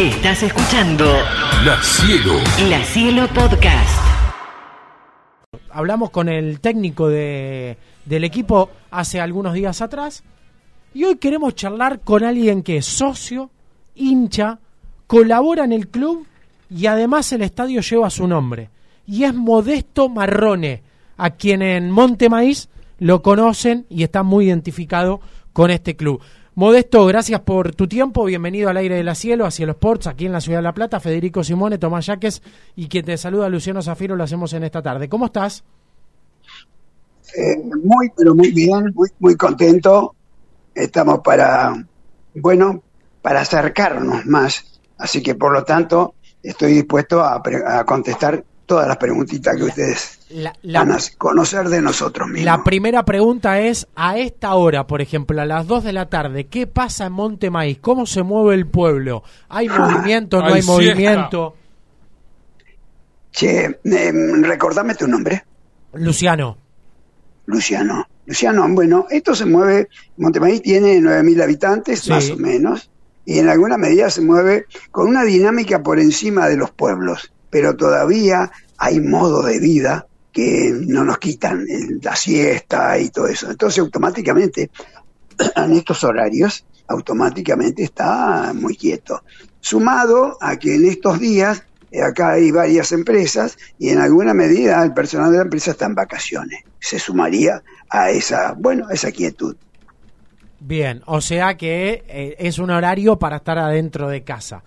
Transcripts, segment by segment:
Estás escuchando La Cielo. La Cielo Podcast. Hablamos con el técnico de, del equipo hace algunos días atrás y hoy queremos charlar con alguien que es socio, hincha, colabora en el club y además el estadio lleva su nombre. Y es Modesto Marrone, a quien en Monte Maíz lo conocen y está muy identificado con este club. Modesto, gracias por tu tiempo. Bienvenido al aire de la cielo, a Cielo Sports, aquí en la ciudad de La Plata. Federico Simone, Tomás Yaques y quien te saluda, Luciano Zafiro, lo hacemos en esta tarde. ¿Cómo estás? Eh, muy, pero muy bien, muy, muy contento. Estamos para, bueno, para acercarnos más. Así que, por lo tanto, estoy dispuesto a, a contestar todas las preguntitas que ustedes La, la- van a conocer de nosotros mismos. la primera pregunta es, a esta hora, por ejemplo, a las 2 de la tarde, ¿qué pasa en Monte Maíz? ¿Cómo se mueve el pueblo? ¿Hay movimiento, no Hay movimiento? Che, eh, recordame tu nombre, Luciano. Luciano. Luciano, bueno, esto se mueve, Montemaíz tiene 9.000 habitantes, Sí. más o menos, y en alguna medida se mueve con una dinámica por encima de los pueblos, pero todavía hay modo de vida que no nos quitan, la siesta y todo eso. Entonces, automáticamente, en estos horarios, automáticamente está muy quieto. Sumado a que en estos días, eh, acá hay varias empresas y en alguna medida el personal de la empresa está en vacaciones. Se sumaría a esa, bueno, a esa quietud. Bien, o sea que eh, es un horario para estar adentro de casa.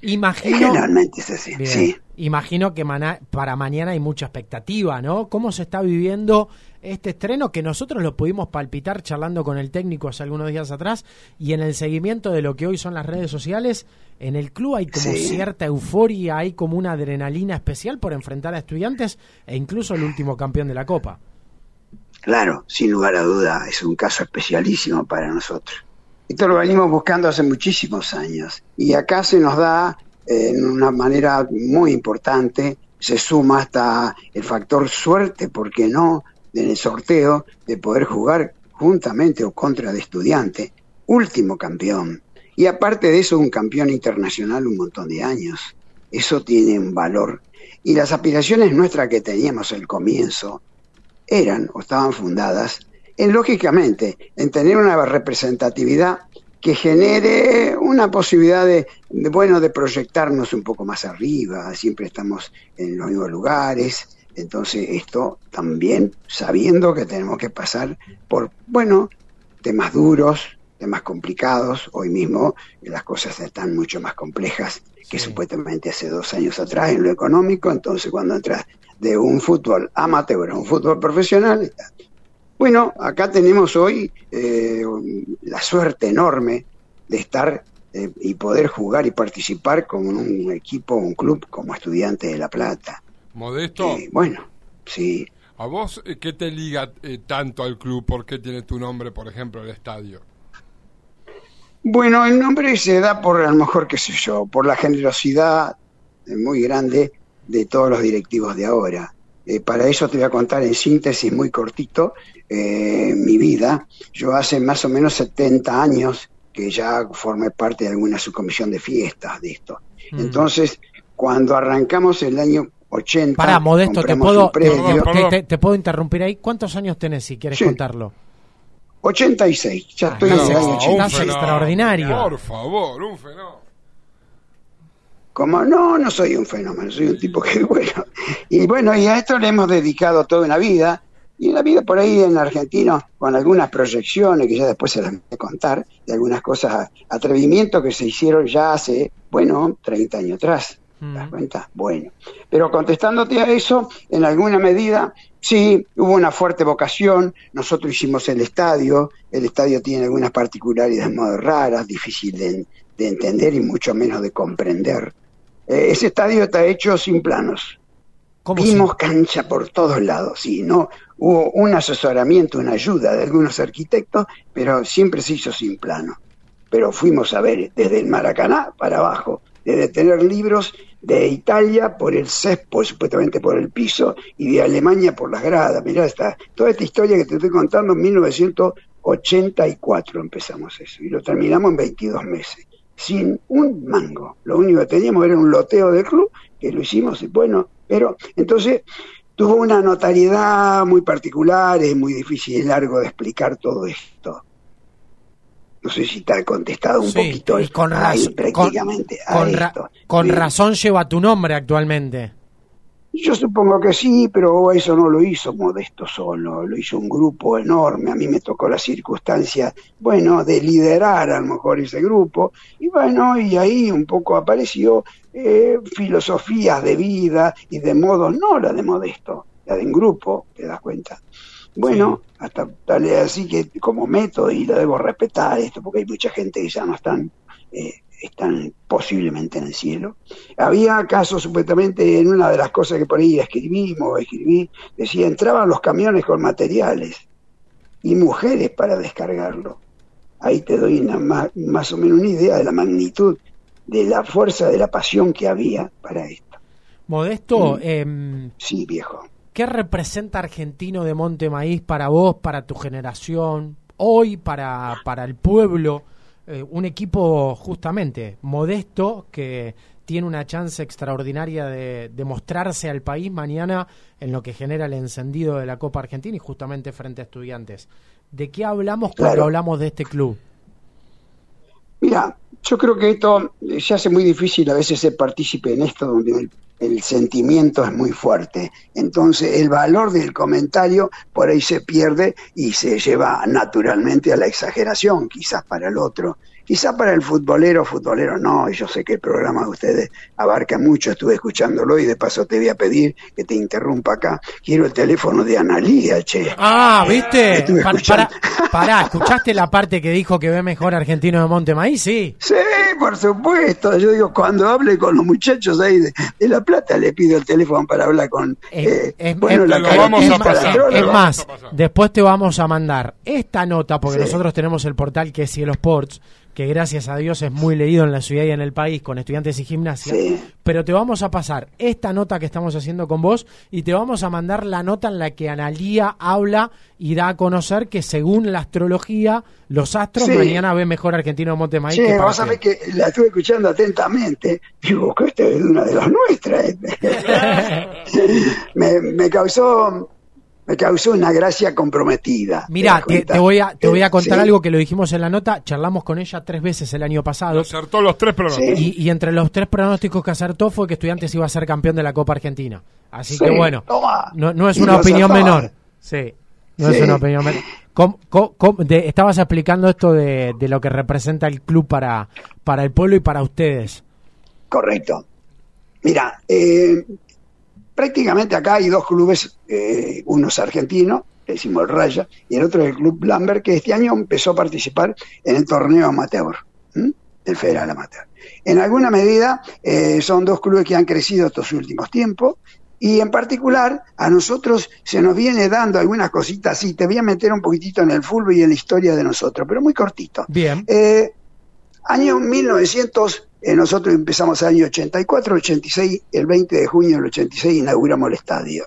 Imagino, Generalmente es así, Bien. sí. imagino que para mañana hay mucha expectativa, ¿no? ¿Cómo se está viviendo este estreno que nosotros lo pudimos palpitar charlando con el técnico hace algunos días atrás y en el seguimiento de lo que hoy son las redes sociales? En el club hay como Sí. cierta euforia, hay como una adrenalina especial por enfrentar a estudiantes e incluso el último campeón de la Copa. Claro, sin lugar a duda, es un caso especialísimo para nosotros. Esto lo venimos buscando hace muchísimos años y acá se nos da eh, en una manera muy importante, se suma hasta el factor suerte, ¿por qué no?, en el sorteo de poder jugar juntamente o contra de estudiante, último campeón. Y aparte de eso, un campeón internacional un montón de años. Eso tiene un valor. Y las aspiraciones nuestras que teníamos al comienzo, eran o estaban fundadas en, lógicamente, en tener una representatividad que genere una posibilidad de, de, bueno, de proyectarnos un poco más arriba, siempre estamos en los mismos lugares, entonces esto también sabiendo que tenemos que pasar por, bueno, temas duros, temas complicados, hoy mismo las cosas están mucho más complejas que Sí. supuestamente hace dos años atrás en lo económico, entonces cuando entras de un fútbol amateur a un fútbol profesional. Bueno, acá tenemos hoy eh, la suerte enorme de estar eh, y poder jugar y participar con un equipo, un club como Estudiante de La Plata. Modesto, Eh, bueno, sí. ¿a vos eh, qué te liga eh, tanto al club? ¿Por qué tiene tu nombre, por ejemplo, el estadio? Bueno, el nombre se da por, a lo mejor, qué sé yo, por la generosidad muy grande de todos los directivos de ahora. Eh, para eso te voy a contar en síntesis muy cortito eh, mi vida. Yo hace más o menos 70 años que ya formé parte de alguna subcomisión de fiestas de esto. Mm. Entonces, cuando arrancamos el año 80, Pará, Modesto, te puedo, un predio, te- te- te puedo interrumpir ahí. ¿Cuántos años tenés si quieres Sí. contarlo? 86, ya Ah, estoy no, en el año un 86. Estás extraordinario. Por favor, un fenómeno. Como no, no soy un fenómeno, soy un tipo que bueno. Y bueno, y a esto le hemos dedicado toda una vida. Y en la vida por ahí en Argentina, con algunas proyecciones que ya después se las voy a contar, de algunas cosas, atrevimientos que se hicieron ya hace, bueno, 30 años atrás. ¿Te das Mm. cuenta? Bueno. Pero contestándote a eso, en alguna medida, sí, hubo una fuerte vocación. Nosotros hicimos el estadio. El estadio tiene algunas particularidades muy raras, difícil de, de entender y mucho menos de comprender. Eh, ese estadio está hecho sin planos. ¿Cómo Vimos cancha por todos lados, sí, no hubo un asesoramiento, una ayuda de algunos arquitectos, pero siempre se hizo sin plano. Pero fuimos a ver desde el Maracaná para abajo, desde tener libros de Italia por el césped, supuestamente por el piso, y de Alemania por las gradas. Mirá, esta, toda esta historia que te estoy contando en 1984 empezamos eso, y lo terminamos en 22 meses. Sin un mango. Lo único que teníamos era un loteo del club, que lo hicimos, y bueno, pero entonces tuvo una notariedad muy particular, es muy difícil y largo de explicar todo esto. No sé si te ha contestado un Sí, poquito y con, ahí, prácticamente a con, ra- esto. con razón lleva tu nombre actualmente. Yo supongo que sí, pero eso no lo hizo Modesto solo, lo hizo un grupo enorme. A mí me tocó la circunstancia, bueno, de liderar a lo mejor ese grupo. Y bueno, y ahí un poco apareció eh, filosofías de vida y de modos, no la de Modesto, la de un grupo, te das cuenta. Bueno, hasta tal así que como método, y lo debo respetar esto, porque hay mucha gente que ya no están, eh, están posiblemente en el cielo. Había casos, supuestamente, en una de las cosas que por ahí escribimos, escribí, decía, entraban los camiones con materiales y mujeres para descargarlo. Ahí te doy una ma- más o menos una idea de la magnitud, de la fuerza, de la pasión que había para esto. Modesto, Mm. em, Sí, viejo. ¿qué representa Argentino de Monte Maíz para vos, para tu generación, hoy para, para el pueblo? Eh, un equipo justamente modesto que tiene una chance extraordinaria de, de mostrarse al país mañana en lo que genera el encendido de la Copa Argentina y justamente frente a estudiantes. ¿De qué hablamos cuando Claro. hablamos de este club? Mira, yo creo que esto se hace muy difícil a veces ser partícipe en esto donde el, el sentimiento es muy fuerte. Entonces el valor del comentario por ahí se pierde y se lleva naturalmente a la exageración, quizás para el otro. Quizás para el futbolero, futbolero no, yo sé que el programa de ustedes abarca mucho, estuve escuchándolo y de paso te voy a pedir que te interrumpa acá. Quiero el teléfono de Analía, che. Ah, ¿viste? Pa- escuchando. para- pará, ¿escuchaste la parte que dijo que ve mejor Argentino de Monte Maíz? Sí. Sí, por supuesto. Yo digo, cuando hable con los muchachos ahí de, de La Plata, le pido el teléfono para hablar con. Es- eh, es- bueno, es- la lo vamos es a es vamos más, a pasar. después te vamos a mandar esta nota, porque Sí. nosotros tenemos el portal que es Cielo Sports, que gracias a Dios es muy leído en la ciudad y en el país con estudiantes y gimnasia. Sí. Pero te vamos a pasar esta nota que estamos haciendo con vos y te vamos a mandar la nota en la que Analía habla y da a conocer que según la astrología, los astros Sí. mañana ven mejor Argentino de Monte Maíz Che, que vos sabés usted. que la estuve escuchando atentamente. Digo, que esta es una de las nuestras. me, me causó. Me causó una gracia comprometida. Mira, te, voy a, te voy a contar sí. algo que lo dijimos en la nota, charlamos con ella tres veces el año pasado. Acertó los tres pronósticos. Y, y entre los tres pronósticos que acertó fue que Estudiantes iba a ser campeón de la Copa Argentina. Así Sí, que bueno, no, no es una opinión acertó. menor. Sí, no es Sí. una opinión menor. ¿Cómo- cómo- cómo- de- estabas explicando esto de, de lo que representa el club para, para el pueblo y para ustedes. Correcto. Mira, eh, prácticamente acá hay dos clubes, eh, uno es argentino, que decimos el Raya, y el otro es el Club Lambert, que este año empezó a participar en el torneo amateur, el Federal Amateur. En alguna medida eh, son dos clubes que han crecido estos últimos tiempos, y en particular a nosotros se nos viene dando algunas cositas así. Te voy a meter un poquitito en el fútbol y en la historia de nosotros, pero muy cortito. Bien. Eh, año 1900, eh, nosotros empezamos el año 84, 86, el 20 de junio del 86 inauguramos el estadio.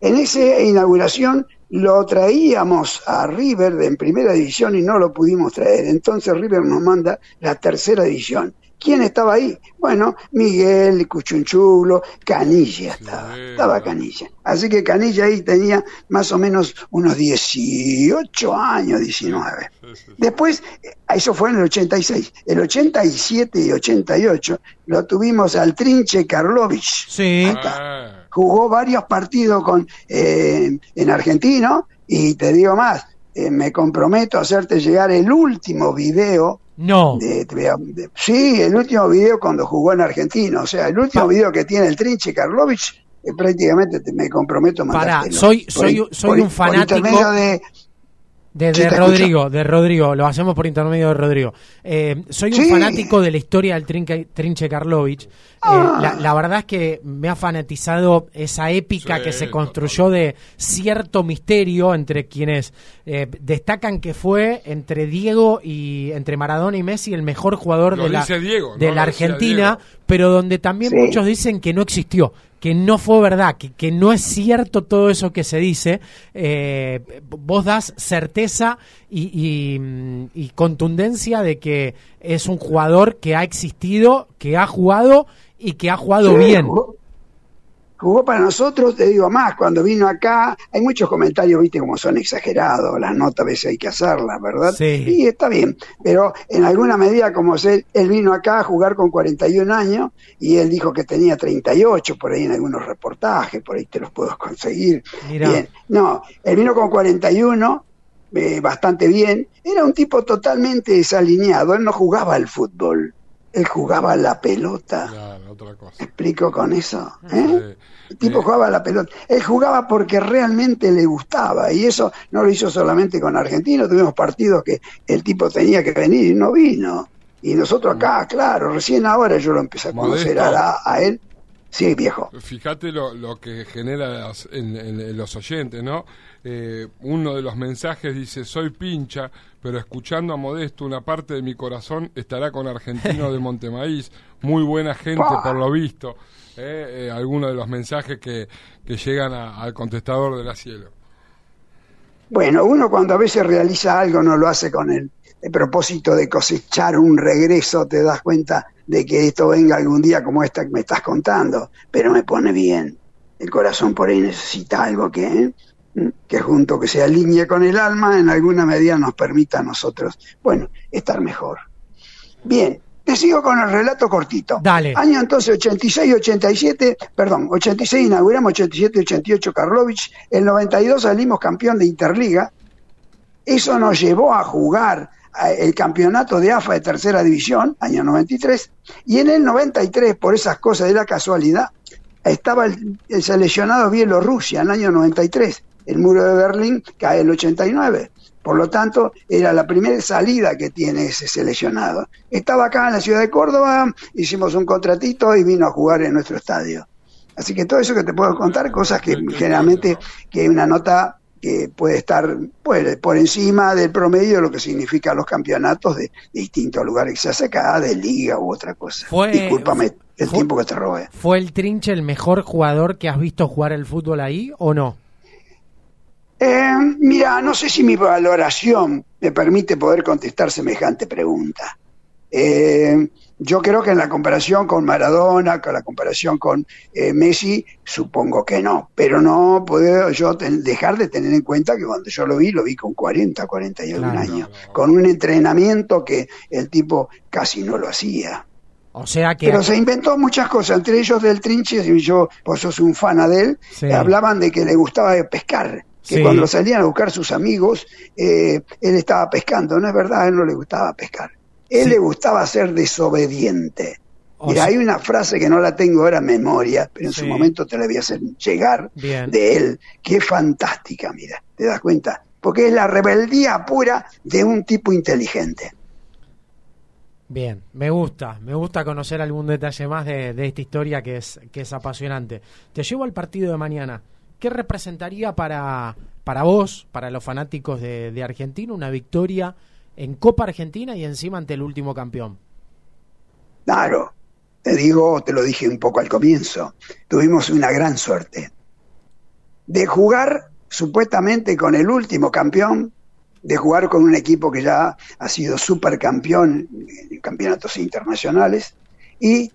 En esa inauguración lo traíamos a River en primera división y no lo pudimos traer. Entonces River nos manda la tercera división. ¿Quién estaba ahí? Bueno, Miguel, Cuchunchulo, Canilla estaba, Sí, estaba. Canilla. Así que Canilla ahí tenía más o menos unos 18 años, 19. Sí, sí, sí. Después, eh, eso fue en el 86. El 87 y 88 lo tuvimos al Trinche Karlovich. Sí. Ah, Jugó varios partidos con eh, en argentino y te digo más, eh, me comprometo a hacerte llegar el último video. No. De, de- sí, el último video cuando jugó en argentino. O sea, el último Pa- video que tiene el Trinche Karlovich, eh, prácticamente te- me comprometo a Pará, soy- Por soy- soy por- un por fanático- intermedio de, De, Sí, de te Rodrigo, de Rodrigo, lo hacemos por intermedio de Rodrigo. Eh, soy un Sí. fanático de la historia del Trinque- Trinche Karlovich. Eh, Ah. la, la verdad es que me ha fanatizado esa épica Sí, que se construyó de cierto misterio entre quienes eh, destacan que fue entre Diego y entre Maradona y Messi el mejor jugador Lo de la, dice Diego, de no la lo decía Argentina, Diego. pero donde también Sí. muchos dicen que no existió, que no fue verdad, que, que no es cierto todo eso que se dice, eh, vos das certeza y, y, mm, y contundencia de que es un jugador que ha existido, que ha jugado y que ha jugado Sí, bien. Jugó, jugó para nosotros, te digo más, cuando vino acá, hay muchos comentarios, viste, como son exagerados, las notas a veces hay que hacerlas, ¿verdad? Sí. Y está bien, pero en alguna medida, como él, él vino acá a jugar con 41 años y él dijo que tenía 38, por ahí en algunos reportajes, por ahí te los puedo conseguir. Mirá. Bien, no, él vino con 41, eh, bastante bien, era un tipo totalmente desalineado, él no jugaba al fútbol, él jugaba la pelota. Claro, otra cosa. ¿Me explico con eso? ¿eh? Eh, El tipo eh, jugaba la pelota. Él jugaba porque realmente le gustaba y eso no lo hizo solamente con Argentino. Tuvimos partidos que el tipo tenía que venir y no vino. Y nosotros acá, claro, recién ahora yo lo empecé a conocer a, a él. Sí, viejo. Fíjate lo, lo que genera las- en, en- en los oyentes, ¿no? Eh, uno de los mensajes dice, soy pincha, pero escuchando a Modesto, una parte de mi corazón estará con Argentino de Montemaíz, muy buena gente por lo visto. Eh, eh, algunos de los mensajes que, que llegan a- al contestador de la cielo. Bueno, uno cuando a veces realiza algo no lo hace con el, el propósito de cosechar un regreso, te das cuenta de que esto venga algún día como esta que me estás contando, pero me pone bien. El corazón por ahí necesita algo que, ¿eh? que junto que se alinee con el alma, en alguna medida nos permita a nosotros, bueno, estar mejor. Bien, te sigo con el relato cortito. Dale. Año entonces 86, 87, perdón, 86 inauguramos, 87, 88 Karlovich, el 92 salimos campeón de Interliga. Eso nos llevó a jugar el campeonato de AFA de tercera división, año 93, y en el 93, por esas cosas de la casualidad, estaba el, el seleccionado Bielorrusia en el año 93. El muro de Berlín cae el 89. Por lo tanto, era la primera salida que tiene ese seleccionado. Estaba acá en la ciudad de Córdoba, hicimos un contratito y vino a jugar en nuestro estadio. Así que todo eso que te puedo contar, cosas que generalmente que hay una nota que puede estar puede, por encima del promedio de lo que significan los campeonatos de, distintos lugares que se hace acá, de liga u otra cosa. Fue- Discúlpame el fue- tiempo que te robé. ¿Fue el Trinche el mejor jugador que has visto jugar el fútbol ahí o no? Eh, mira, no sé si mi valoración me permite poder contestar semejante pregunta. Eh, yo creo que en la comparación con Maradona, con la comparación con eh, Messi, supongo que no, pero no puedo yo ten- dejar de tener en cuenta que cuando yo lo vi, lo vi con 40, 41 Claro. años, con un entrenamiento que el tipo casi no lo hacía. O sea que... Pero se inventó muchas cosas, entre ellos del Trinche, y yo, vos sos un fan de él, Sí. hablaban de que le gustaba pescar, que Sí. cuando salían a buscar sus amigos, eh, él estaba pescando, no es verdad, a él no le gustaba pescar, él Sí. le gustaba ser desobediente. o Mira, hay una frase que no la tengo ahora en memoria, pero en Sí. su momento te la voy a hacer llegar Bien. de él, que es fantástica, mira, ¿te das cuenta? Porque es la rebeldía pura de un tipo inteligente. Bien, me gusta, me gusta conocer algún detalle más de, de esta historia que es, que es apasionante. Te llevo al partido de mañana. ¿Qué representaría para, para vos, para los fanáticos de, de Argentina, una victoria en Copa Argentina y encima ante el último campeón? Claro, te digo, te lo dije un poco al comienzo, tuvimos una gran suerte de jugar supuestamente con el último campeón, de jugar con un equipo que ya ha sido supercampeón en campeonatos internacionales y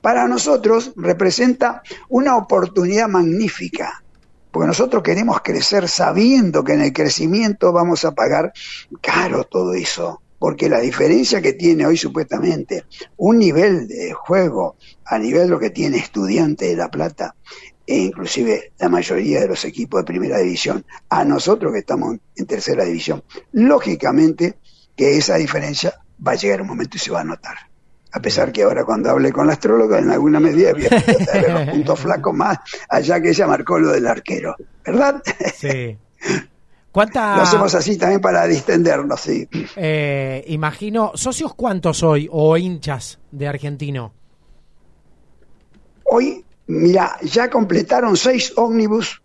para nosotros representa una oportunidad magnífica, porque nosotros queremos crecer sabiendo que en el crecimiento vamos a pagar caro todo eso, porque la diferencia que tiene hoy supuestamente un nivel de juego a nivel de lo que tiene estudiante de La Plata e inclusive la mayoría de los equipos de primera división, a nosotros que estamos en tercera división, lógicamente que esa diferencia va a llegar un momento y se va a notar. A pesar que ahora cuando hable con la astróloga, en alguna medida voy a tratar de ver los puntos flacos más allá que ella marcó lo del arquero, ¿verdad? Sí. ¿Cuánta, Lo hacemos así también para distendernos, sí. eh, imagino, socios cuántos hoy o hinchas de Argentino? Hoy, mira, ya completaron seis ómnibus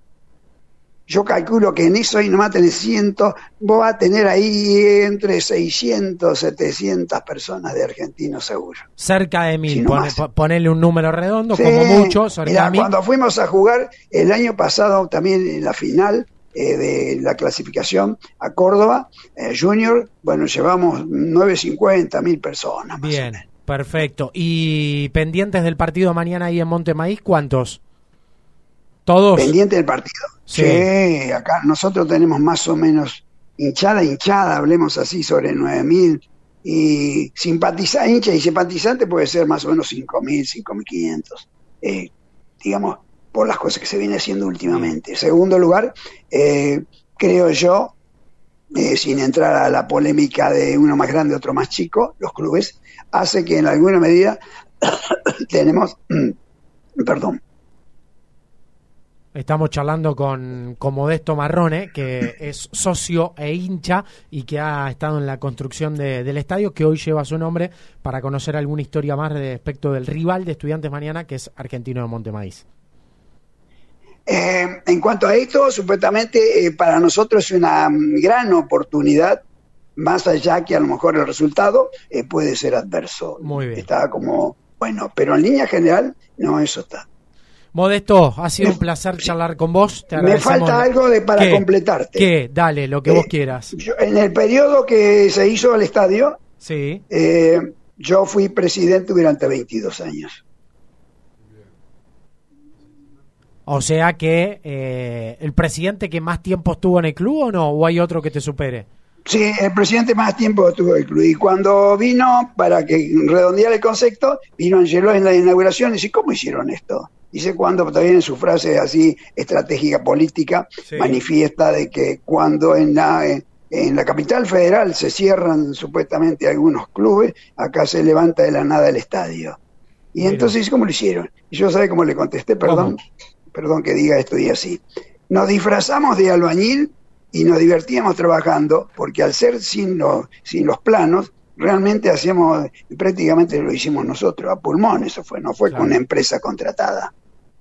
yo calculo que en eso ahí nomás tenés 100, vos vas a tener ahí entre 600, 700 personas de argentinos seguro. Cerca de mil, Sí, no pone- más. po- ponele un número redondo, Sí, como mucho, cerca mirá, de mil. cuando fuimos a jugar el año pasado también en la final eh, de la clasificación a Córdoba, eh, Junior, bueno, llevamos 950 mil personas. más o Bien, perfecto. ¿Y pendientes del partido mañana ahí en Montemaíz, cuántos? ¿Todos? Pendiente del partido. Sí. Sí. acá nosotros tenemos más o menos hinchada, hinchada, hablemos así, sobre 9 mil. Y simpatizar, hincha y simpatizante puede ser más o menos 5 mil, 5 mil 500. Eh, digamos, por las cosas que se viene haciendo últimamente. Segundo lugar, eh, creo yo, eh, sin entrar a la polémica de uno más grande, otro más chico, los clubes, hace que en alguna medida tenemos, perdón, Estamos charlando con, con Modesto Marrone, que es socio e hincha y que ha estado en la construcción de- del estadio, que hoy lleva su nombre, para conocer alguna historia más respecto del rival de Estudiantes mañana, que es Argentino de Montemaíz. Eh, en cuanto a esto, supuestamente eh, para nosotros es una gran oportunidad, más allá que a lo mejor el resultado eh, puede ser adverso. Muy bien. Está como, bueno, pero en línea general, no, eso está. Modesto, ha sido un placer charlar con vos. Te Me falta algo de para ¿Qué? completarte. ¿Qué? Dale, lo que Eh, vos quieras. Yo- en el periodo que se hizo el estadio, Sí. eh, yo fui presidente durante 22 años. O sea que eh, el presidente que más tiempo estuvo en el club o no, o hay otro que te supere. Sí, el presidente más tiempo estuvo el club. Y cuando vino, para que redondear el concepto, vino Angelo en la inauguración y dice, ¿cómo hicieron esto? Dice cuando también en su frase así estratégica política Sí. manifiesta de que cuando en la, eh, en la capital federal se cierran supuestamente algunos clubes, acá se levanta de la nada el estadio. Y Mira. entonces dice, ¿cómo lo hicieron? Y yo sabe cómo le contesté, perdón, perdón que diga esto y así. Nos disfrazamos de albañil y nos divertíamos trabajando, porque al ser sin los, sin los planos, realmente hacíamos, prácticamente lo hicimos nosotros, a pulmón, eso fue, no fue Claro. con una empresa contratada.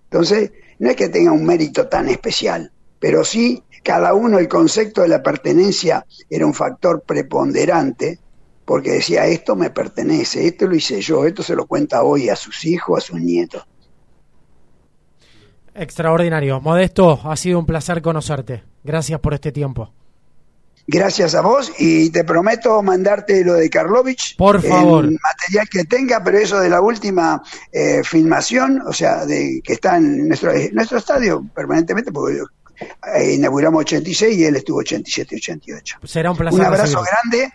Entonces, no es que tenga un mérito tan especial, pero sí cada uno el concepto de la pertenencia era un factor preponderante, porque decía, esto me pertenece, esto lo hice yo, esto se lo cuenta hoy a sus hijos, a sus nietos. Extraordinario. Modesto, ha sido un placer conocerte. Gracias por este tiempo. Gracias a vos y te prometo mandarte lo de Karlovich. Por favor. El material que tenga, pero eso de la última eh, filmación, o sea, de que está en nuestro, en nuestro estadio permanentemente, porque eh, inauguramos 86 y él estuvo 87 y 88. Será un placer. Un abrazo grande,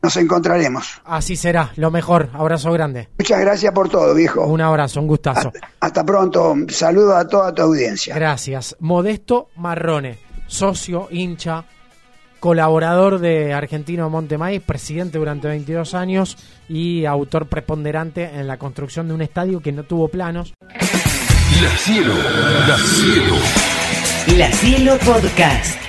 nos encontraremos. Así será. Lo mejor. Abrazo grande. Muchas gracias por todo, viejo. Un abrazo, un gustazo. Hasta, hasta pronto. Saludos a toda tu audiencia. Gracias. Modesto Marrone, socio, hincha, colaborador de Argentino Montemaíz, presidente durante 22 años y autor preponderante en la construcción de un estadio que no tuvo planos. La cielo, la cielo. La Cielo Podcast.